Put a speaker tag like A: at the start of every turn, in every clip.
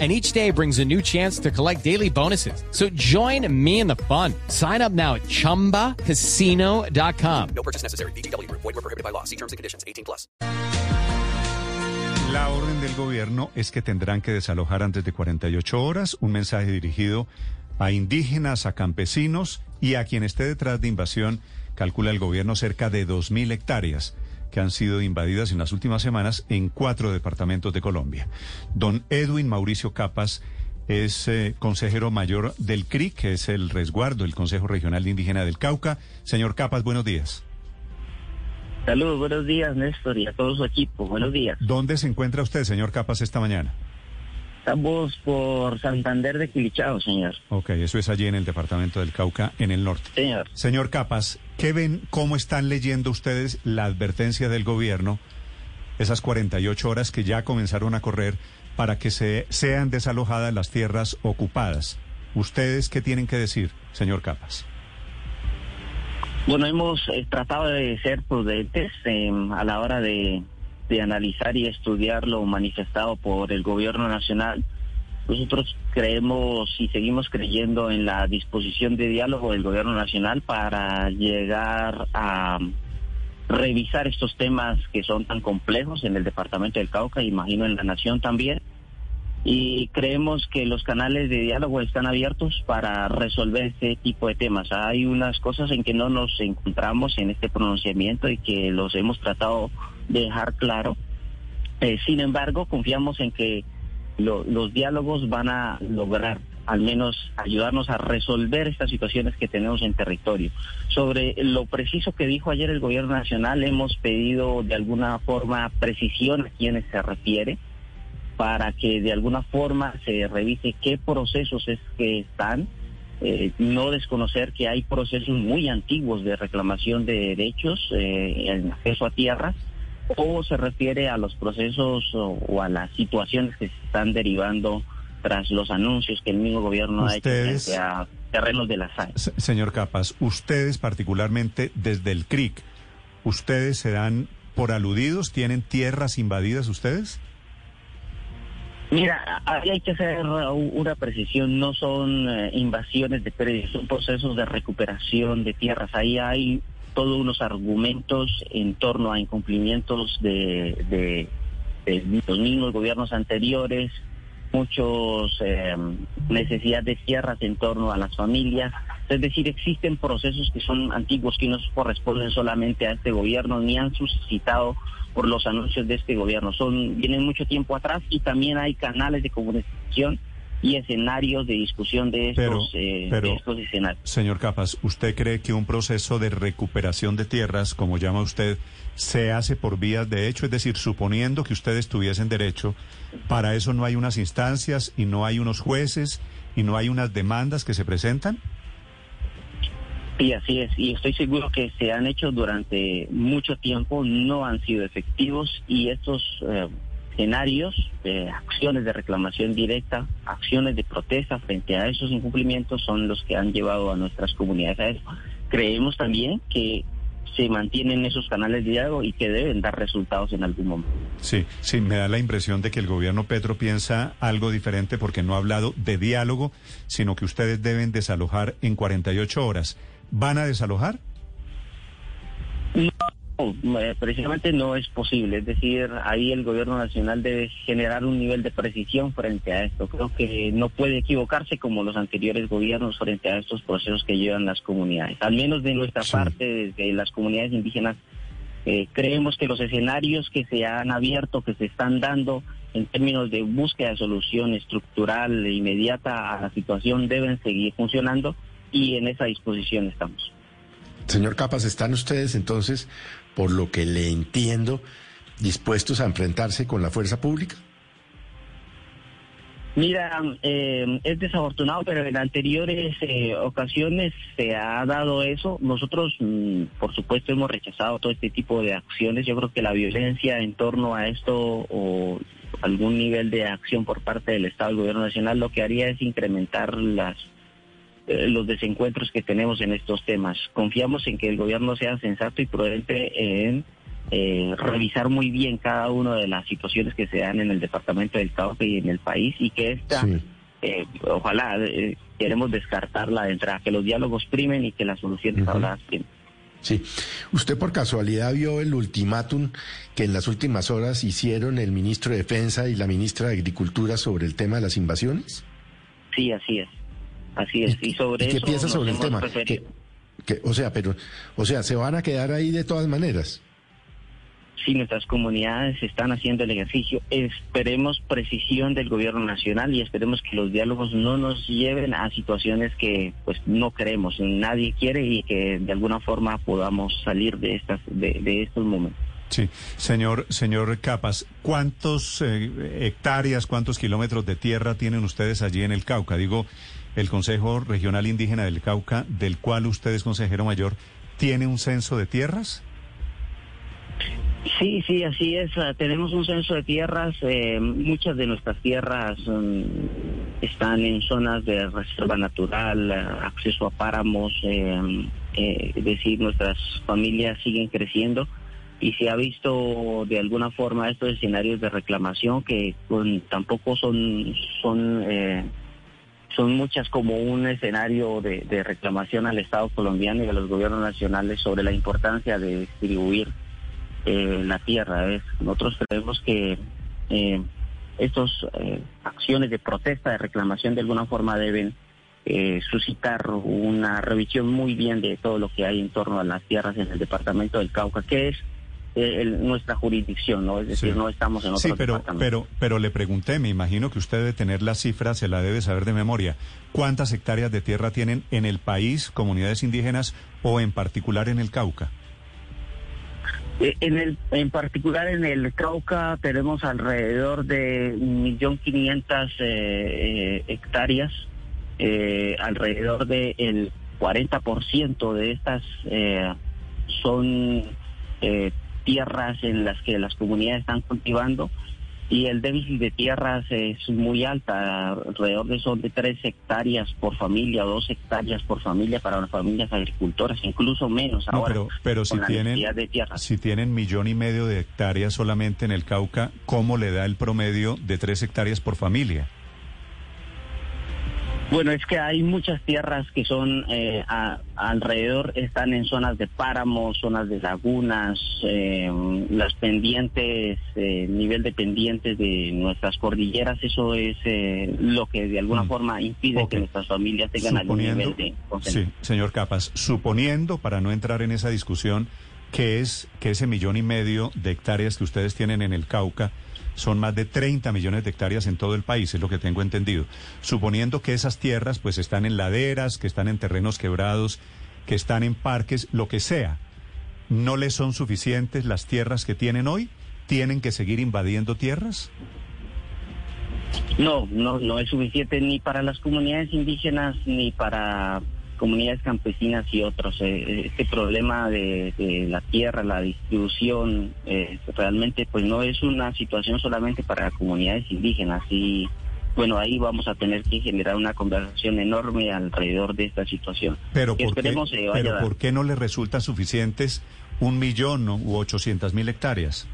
A: and each day brings a new chance to collect daily bonuses. So join me in the fun. Sign up now at ChumbaCasino.com.
B: No purchase necessary. BGW. Void were prohibited by law. See terms and conditions. 18 plus.
C: La orden del gobierno es que tendrán que desalojar antes de 48 horas un mensaje dirigido a indígenas, a campesinos y a quien esté detrás de invasión, calcula el gobierno cerca de 2.000 hectáreas que han sido invadidas en las últimas semanas en cuatro departamentos de Colombia. Don Edwin Mauricio Capas es eh, consejero mayor del CRIC, que es el resguardo, el Consejo Regional Indígena del Cauca. Señor Capas, buenos días.
D: Saludos, buenos días, Néstor, y a todo su equipo. Buenos días.
C: ¿Dónde se encuentra usted, señor Capas, esta mañana?
D: Estamos por Santander de Quilichao, señor.
C: Ok, eso es allí en el departamento del Cauca, en el norte.
D: Señor.
C: Señor Capas, ¿qué ven, cómo están leyendo ustedes la advertencia del gobierno, esas 48 horas que ya comenzaron a correr para que se, sean desalojadas las tierras ocupadas? ¿Ustedes qué tienen que decir, señor Capas?
D: Bueno, hemos eh, tratado de ser prudentes eh, a la hora de, de analizar y estudiar lo manifestado por el gobierno nacional. Nosotros creemos y seguimos creyendo en la disposición de diálogo del gobierno nacional para llegar a revisar estos temas que son tan complejos en el departamento del Cauca, imagino en la nación también. Y creemos que los canales de diálogo están abiertos para resolver este tipo de temas. Hay unas cosas en que no nos encontramos en este pronunciamiento y que los hemos tratado dejar claro. Eh, sin embargo, confiamos en que lo- los diálogos van a lograr al menos ayudarnos a resolver estas situaciones que tenemos en territorio. Sobre lo preciso que dijo ayer el gobierno nacional, hemos pedido de alguna forma precisión a quienes se refiere para que de alguna forma se revise qué procesos es que están, eh, no desconocer que hay procesos muy antiguos de reclamación de derechos eh, en acceso a tierras, o se refiere a los procesos o, o a las situaciones que se están derivando tras los anuncios que el mismo gobierno ha hecho
C: Ustedes-
D: frente a terrenos de la SAE.
C: Se- Señor Capas, ustedes particularmente desde el CRIC, ¿ustedes se dan por aludidos? ¿Tienen tierras invadidas ustedes?
D: Mira, ahí hay que hacer una precisión, no son eh, invasiones de predios, son procesos de recuperación de tierras. Ahí hay todos unos argumentos en torno a incumplimientos de, de- los mismos gobiernos anteriores, muchos eh, necesidad de tierras en torno a las familias. Es decir, existen procesos que son antiguos que no corresponden solamente a este gobierno ni han suscitado por los anuncios de este gobierno. Son vienen mucho tiempo atrás y también hay canales de comunicación y escenarios de discusión de
C: Pero-
D: estos, eh,
C: pero-
D: de estos escenarios.
C: Señor Capas, ¿usted cree que un proceso de recuperación de tierras, como llama usted, se hace por vías de hecho? Es decir, suponiendo que ustedes tuviesen derecho, para eso no hay unas instancias y no hay unos jueces y no hay unas demandas que se presentan?
D: Sí, así es. Y estoy seguro que se han hecho durante mucho tiempo, no han sido efectivos y estos eh, escenarios, eh, acciones de reclamación directa, acciones de protesta frente a esos incumplimientos son los que han llevado a nuestras comunidades a eso. Creemos también que se mantienen esos canales de diálogo y que deben dar resultados en algún momento.
C: Sí, sí, me da la impresión de que el gobierno Petro piensa algo diferente porque no ha hablado de diálogo, sino que ustedes deben desalojar en 48 horas. ¿Van a desalojar?
D: No, eh, precisamente no es posible. Es decir, ahí el gobierno nacional debe generar un nivel de precisión frente a esto. Creo que no puede equivocarse como los anteriores gobiernos frente a estos procesos que llevan las comunidades. Al menos de nuestra
C: Sí.
D: parte, desde las comunidades indígenas, eh, creemos que los escenarios que se han abierto, que se están dando en términos de búsqueda de solución estructural e inmediata a la situación deben seguir funcionando y en esa disposición estamos.
E: Señor Capas, ¿están ustedes entonces, por lo que le entiendo, dispuestos a enfrentarse con la fuerza pública?
D: Mira, eh, es desafortunado, pero en anteriores eh, ocasiones se ha dado eso. Nosotros, mm, por supuesto, hemos rechazado todo este tipo de acciones. Yo creo que la violencia en torno a esto o algún nivel de acción por parte del Estado, del Gobierno Nacional, lo que haría es incrementar las eh, los desencuentros que tenemos en estos temas. Confiamos en que el gobierno sea sensato y prudente en eh, revisar muy bien cada una de las situaciones que se dan en el departamento del Cauca y en el país y que esta,
E: Sí.
D: eh, ojalá, eh, queremos descartarla de entrada, que los diálogos primen y que las soluciones
E: Ujú.
D: habladas primen.
E: Sí. ¿Usted por casualidad vio el ultimátum que en las últimas horas hicieron el ministro de Defensa y la ministra de Agricultura sobre el tema de las invasiones?
D: Sí, así es. Así es. Y, sobre
E: ¿Y qué
D: eso
E: piensa
D: nos
E: sobre el tema?
D: referido.
E: Que- que- o sea, pero, o sea, se van a quedar ahí de todas maneras.
D: Sí, nuestras comunidades están haciendo el ejercicio. Esperemos precisión del gobierno nacional y esperemos que los diálogos no nos lleven a situaciones que pues no queremos, nadie quiere y que de alguna forma podamos salir de estas de, de estos momentos.
C: Sí, señor, señor Capas, ¿cuántos eh, hectáreas, cuántos kilómetros de tierra tienen ustedes allí en el Cauca? Digo, el Consejo Regional Indígena del Cauca, del cual usted es consejero mayor, ¿tiene un censo de tierras?
D: Sí, sí, así es. Ah, Tenemos un censo de tierras. eh, muchas de nuestras tierras mm, están en zonas de reserva natural, ah, acceso a páramos. eh, eh, es decir, nuestras familias siguen creciendo y se ha visto de alguna forma estos escenarios de reclamación que con, tampoco son son eh, son muchas como un escenario de, reclamación al Estado colombiano y a los gobiernos nacionales sobre la importancia de distribuir eh, la tierra. Nosotros creemos que eh, estas acciones de protesta, de reclamación, de alguna forma deben eh, suscitar una revisión muy bien de todo lo que hay en torno a las tierras en el departamento del Cauca, que es eh, el- nuestra jurisdicción, ¿no? Es decir,
C: Sí.
D: no estamos en otro
C: Sí, pero, pero, pero le pregunté, me imagino que usted debe tener la cifra, se la debe saber de memoria. ¿Cuántas hectáreas de tierra tienen en el país comunidades indígenas o en particular en el Cauca?
D: Eh, En, el, en particular en el Cauca tenemos alrededor de 1.500.000 eh, eh, hectáreas, eh, alrededor del 40% de estas eh, son eh, tierras en las que las comunidades están cultivando y el déficit de tierras es muy alta, alrededor de son de 3 hectáreas por familia o 2 hectáreas por familia para las familias agricultoras, incluso menos
C: No,
D: ahora
C: pero, pero si tienen,
D: de
C: si tienen millón y medio de hectáreas solamente en el Cauca, ¿cómo le da el promedio de tres hectáreas por familia?
D: Bueno, es que hay muchas tierras que son eh, a- alrededor, están en zonas de páramos, zonas de lagunas, eh, las pendientes, eh, nivel de pendientes de nuestras cordilleras, eso es eh, lo que de alguna
C: Mm.
D: forma impide que nuestras familias tengan algún nivel de
C: sí, señor Capas, suponiendo, para no entrar en esa discusión, que es que ese millón y medio de hectáreas que ustedes tienen en el Cauca son más de 30 millones de hectáreas en todo el país, es lo que tengo entendido. Suponiendo que esas tierras pues están en laderas, que están en terrenos quebrados, que están en parques, lo que sea, ¿no les son suficientes las tierras que tienen hoy? ¿Tienen que seguir invadiendo tierras?
D: No, no, no es suficiente ni para las comunidades indígenas ni para comunidades campesinas y otros. Eh, Este problema de, de la tierra, la distribución, eh, realmente pues no es una situación solamente para comunidades indígenas y bueno, ahí vamos a tener que generar una conversación enorme alrededor de esta situación.
C: Pero ¿por, qué, pero. ¿por qué no les resulta suficientes un millón u ochocientas mil hectáreas?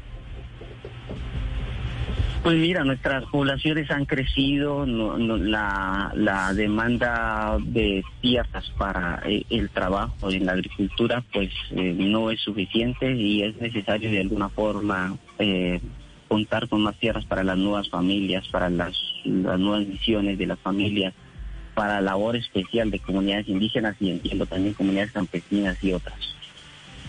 D: Pues mira, nuestras poblaciones han crecido, no- la, la demanda de tierras para eh, el trabajo en la agricultura pues eh, no es suficiente y es necesario de alguna forma eh, contar con más tierras para las nuevas familias, para las, las nuevas misiones de las familias, para labor especial de comunidades indígenas y entiendo también comunidades campesinas y otras.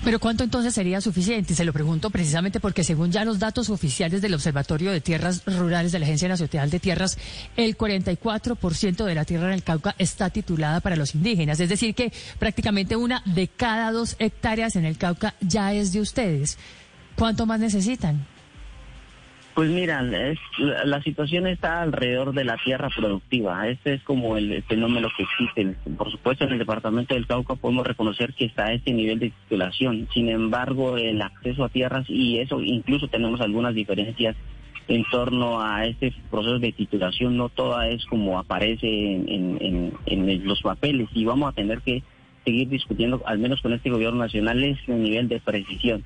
F: Pero ¿cuánto entonces sería suficiente? Se lo pregunto precisamente porque según ya los datos oficiales del Observatorio de Tierras Rurales de la Agencia Nacional de Tierras, el 44% de la tierra en el Cauca está titulada para los indígenas. Es decir, que prácticamente una de cada dos hectáreas en el Cauca ya es de ustedes. ¿Cuánto más necesitan?
D: Pues mira, es, la, situación está alrededor de la tierra productiva. Este es como el fenómeno que existe. Por supuesto, en el departamento del Cauca podemos reconocer que está este nivel de titulación. Sin embargo, el acceso a tierras y eso incluso tenemos algunas diferencias en torno a este proceso de titulación. No toda es como aparece en, los papeles y vamos a tener que seguir discutiendo, al menos con este gobierno nacional, ese nivel de precisión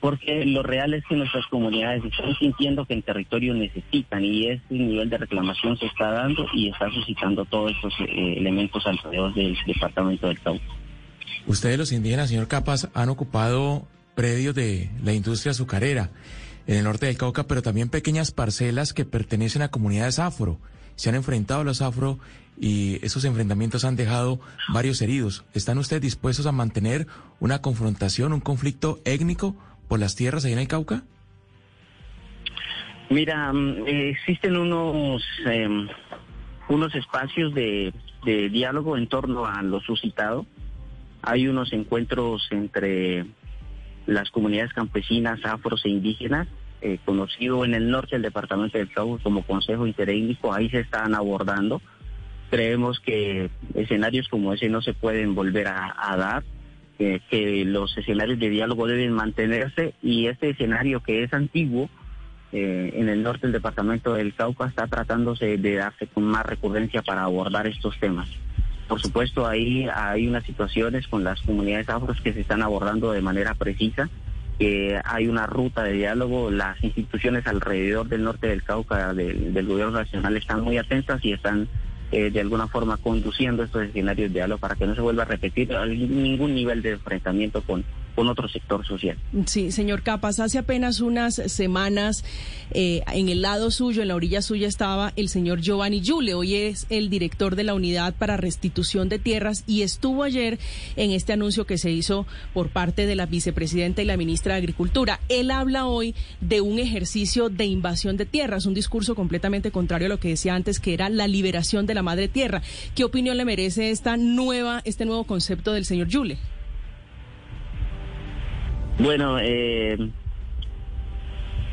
D: porque lo real es que nuestras comunidades están sintiendo que el territorio necesitan y este nivel de reclamación se está dando y está suscitando todos estos eh, elementos alrededor del departamento del Cauca.
G: Ustedes los indígenas, señor Capas, han ocupado predios de la industria azucarera en el norte del Cauca, pero también pequeñas parcelas que pertenecen a comunidades afro. Se han enfrentado a los afro y esos enfrentamientos han dejado varios heridos. ¿Están ustedes dispuestos a mantener una confrontación, un conflicto étnico por las tierras ahí en el Cauca?
D: Mira, mm, existen unos em, unos espacios de, diálogo en torno a lo suscitado. Hay unos encuentros entre las comunidades campesinas, afros e indígenas, eh, conocido en el norte del departamento del Cauca como Consejo Interétnico. Ahí se están abordando. Creemos que escenarios como ese no se pueden volver a dar, eh, que los escenarios de diálogo deben mantenerse y este escenario que es antiguo eh, en el norte del departamento del Cauca está tratándose de darse con más recurrencia para abordar estos temas. Por supuesto, ahí hay unas situaciones con las comunidades afros que se están abordando de manera precisa, que hay una ruta de diálogo, las instituciones alrededor del norte del Cauca del gobierno nacional están muy atentas y están eh, de alguna forma conduciendo estos escenarios de diálogo para que no se vuelva a repetir ningún nivel de enfrentamiento con, con otro sector social.
H: Sí, señor Capas, hace apenas unas semanas eh, en el lado suyo, en la orilla suya, estaba el señor Giovanni Yule. Hoy es el director de la Unidad para Restitución de Tierras y estuvo ayer en este anuncio que se hizo por parte de la vicepresidenta y la ministra de Agricultura. Él habla hoy de un ejercicio de invasión de tierras, un discurso completamente contrario a lo que decía antes, que era la liberación de la madre tierra. ¿Qué opinión le merece esta nueva, este nuevo concepto del señor Yule?
D: Bueno, eh,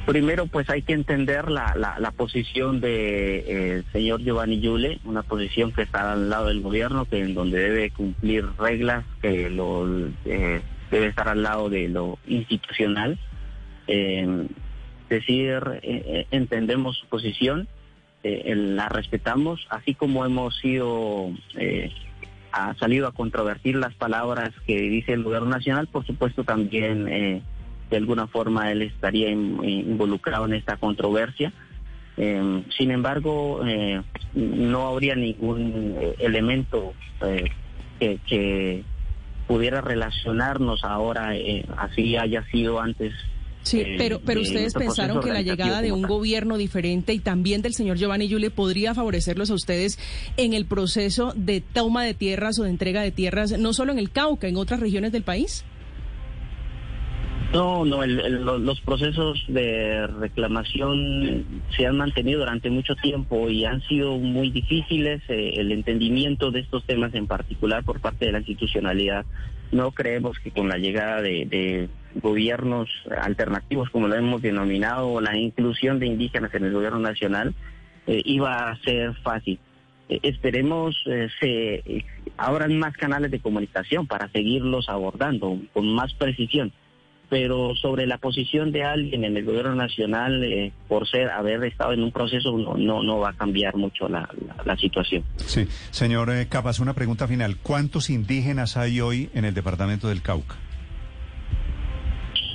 D: primero pues hay que entender la, la, la posición de eh, señor Giovanni Yule, una posición que está al lado del gobierno, que en donde debe cumplir reglas, que lo eh, debe estar al lado de lo institucional. Eh, decir, eh, entendemos su posición, eh, la respetamos, así como hemos sido eh, ha salido a controvertir las palabras que dice el gobierno nacional, por supuesto también eh, de alguna forma él estaría in- involucrado en esta controversia. Eh, sin embargo, eh, no habría ningún eh, elemento eh, que, pudiera relacionarnos ahora, eh, así haya sido antes.
H: Sí,
D: eh,
H: pero, pero
D: de
H: ustedes pensaron que la llegada de un
D: tal.
H: gobierno diferente y también del señor Giovanni Yule podría favorecerlos a ustedes en el proceso de toma de tierras o de entrega de tierras, no solo en el Cauca, en otras regiones del país.
D: No, no, el- el- lo- los procesos de reclamación se han mantenido durante mucho tiempo y han sido muy difíciles. eh, el entendimiento de estos temas en particular por parte de la institucionalidad. No creemos que con la llegada de, de gobiernos alternativos, como lo hemos denominado, la inclusión de indígenas en el gobierno nacional, eh, iba a ser fácil. Eh, esperemos eh, se abran más canales de comunicación para seguirlos abordando con más precisión pero sobre la posición de alguien en el gobierno nacional por ser haber estado en un proceso no no, no va a cambiar mucho la, situación.
C: Sí, señor Capas, una pregunta final. ¿Cuántos indígenas hay hoy en el departamento del Cauca?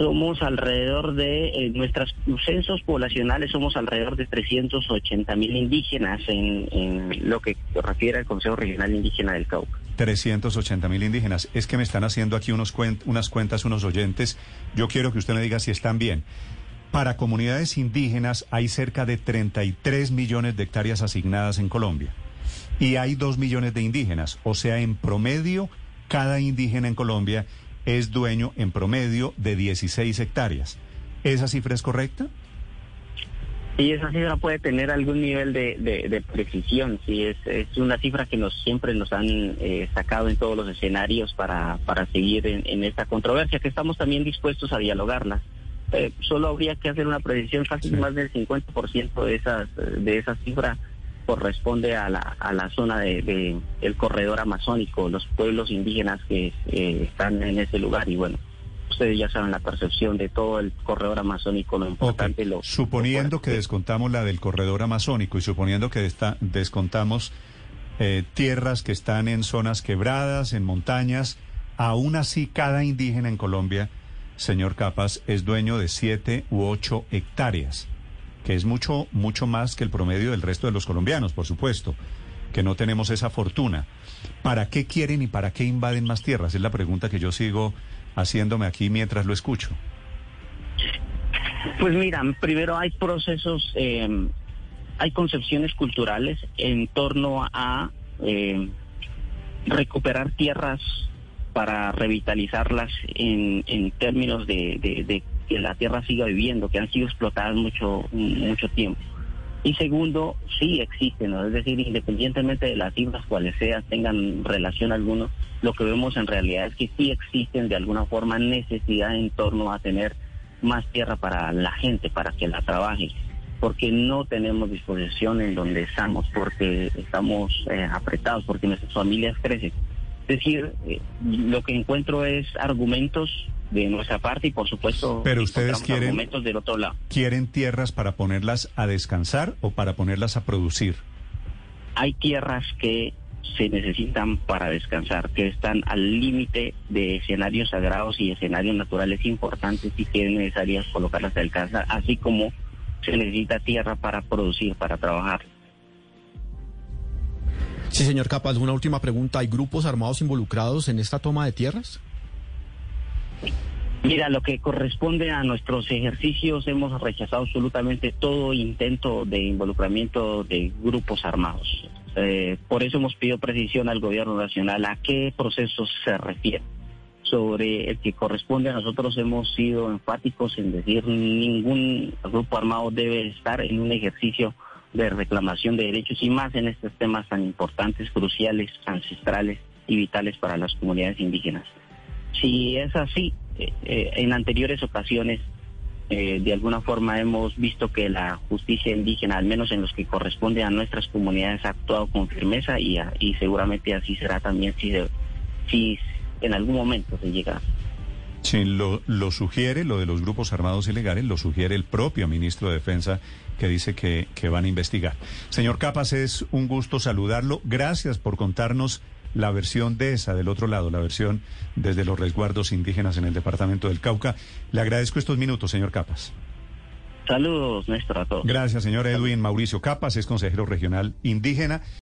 D: Somos alrededor de eh, nuestros censos poblacionales somos alrededor de 380 mil indígenas en, en lo que refiere al Consejo Regional Indígena del Cauca.
C: 380 mil indígenas. Es que me están haciendo aquí unos cuen- unas cuentas unos oyentes. Yo quiero que usted me diga si están bien. Para comunidades indígenas hay cerca de 33 millones de hectáreas asignadas en Colombia. Y hay 2 millones de indígenas. O sea, en promedio, cada indígena en Colombia es dueño en promedio de 16 hectáreas. ¿Esa cifra es correcta?
D: Y esa cifra puede tener algún nivel de, de, de precisión, sí, es, es una cifra que nos siempre nos han eh, sacado en todos los escenarios para, para seguir en, en esta controversia, que estamos también dispuestos a dialogarla. eh, solo habría que hacer una predicción, casi más del 50% de esas de esa cifra corresponde a la, a la zona de, el corredor amazónico, los pueblos indígenas que eh, están en ese lugar y bueno, ustedes ya saben la percepción de todo el corredor amazónico, lo importante. Lo,
C: suponiendo que descontamos la del corredor amazónico y suponiendo que descontamos eh, tierras que están en zonas quebradas, en montañas, aún así cada indígena en Colombia, señor Capas, es dueño de siete u ocho hectáreas, que es mucho, mucho más que el promedio del resto de los colombianos, por supuesto, que no tenemos esa fortuna. ¿Para qué quieren y para qué invaden más tierras? Es la pregunta que yo sigo haciéndome aquí mientras lo escucho?
D: Pues mira, primero hay procesos, eh, hay concepciones culturales en torno a eh, recuperar tierras para revitalizarlas en, en términos de, de, que la tierra siga viviendo, que han sido explotadas mucho, mucho tiempo. Y segundo, sí existen, es decir, independientemente de las cifras cuales sean, tengan relación alguna, lo que vemos en realidad es que sí existen de alguna forma necesidad en torno a tener más tierra para la gente, para que la trabaje, porque no tenemos disposición en donde estamos, porque estamos eh, apretados, porque nuestras familias crecen. Es decir, eh, lo que encuentro es argumentos de nuestra parte y por supuesto
C: pero ustedes quieren
D: del otro lado.
C: quieren tierras para ponerlas a descansar o para ponerlas a producir
D: hay tierras que se necesitan para descansar que están al límite de escenarios sagrados y escenarios naturales importantes y que es necesario colocarlas a descansar así como se necesita tierra para producir para trabajar
I: Sí, señor Capaz, una última pregunta. ¿Hay grupos armados involucrados en esta toma de tierras?
D: Mira, lo que corresponde a nuestros ejercicios, hemos rechazado absolutamente todo intento de involucramiento de grupos armados. Eh, por eso hemos pedido precisión al gobierno nacional a qué procesos se refiere. Sobre el que corresponde a nosotros hemos sido enfáticos en decir ningún grupo armado debe estar en un ejercicio de reclamación de derechos y más en estos temas tan importantes, cruciales, ancestrales y vitales para las comunidades indígenas. Si es así, eh, eh, en anteriores ocasiones, eh, de alguna forma hemos visto que la justicia indígena, al menos en los que corresponde a nuestras comunidades, ha actuado con firmeza y, y seguramente así será también si, si en algún momento se llega.
C: Sí, lo, lo sugiere, lo de los grupos armados ilegales, lo sugiere el propio ministro de Defensa que dice que, que van a investigar. Señor Capas, es un gusto saludarlo. Gracias por contarnos la versión de esa, del otro lado, la versión desde los resguardos indígenas en el departamento del Cauca. Le agradezco estos minutos, señor Capas.
D: Saludos, Néstor, a todos.
C: Gracias, señor Edwin Mauricio Capas, es consejero regional indígena.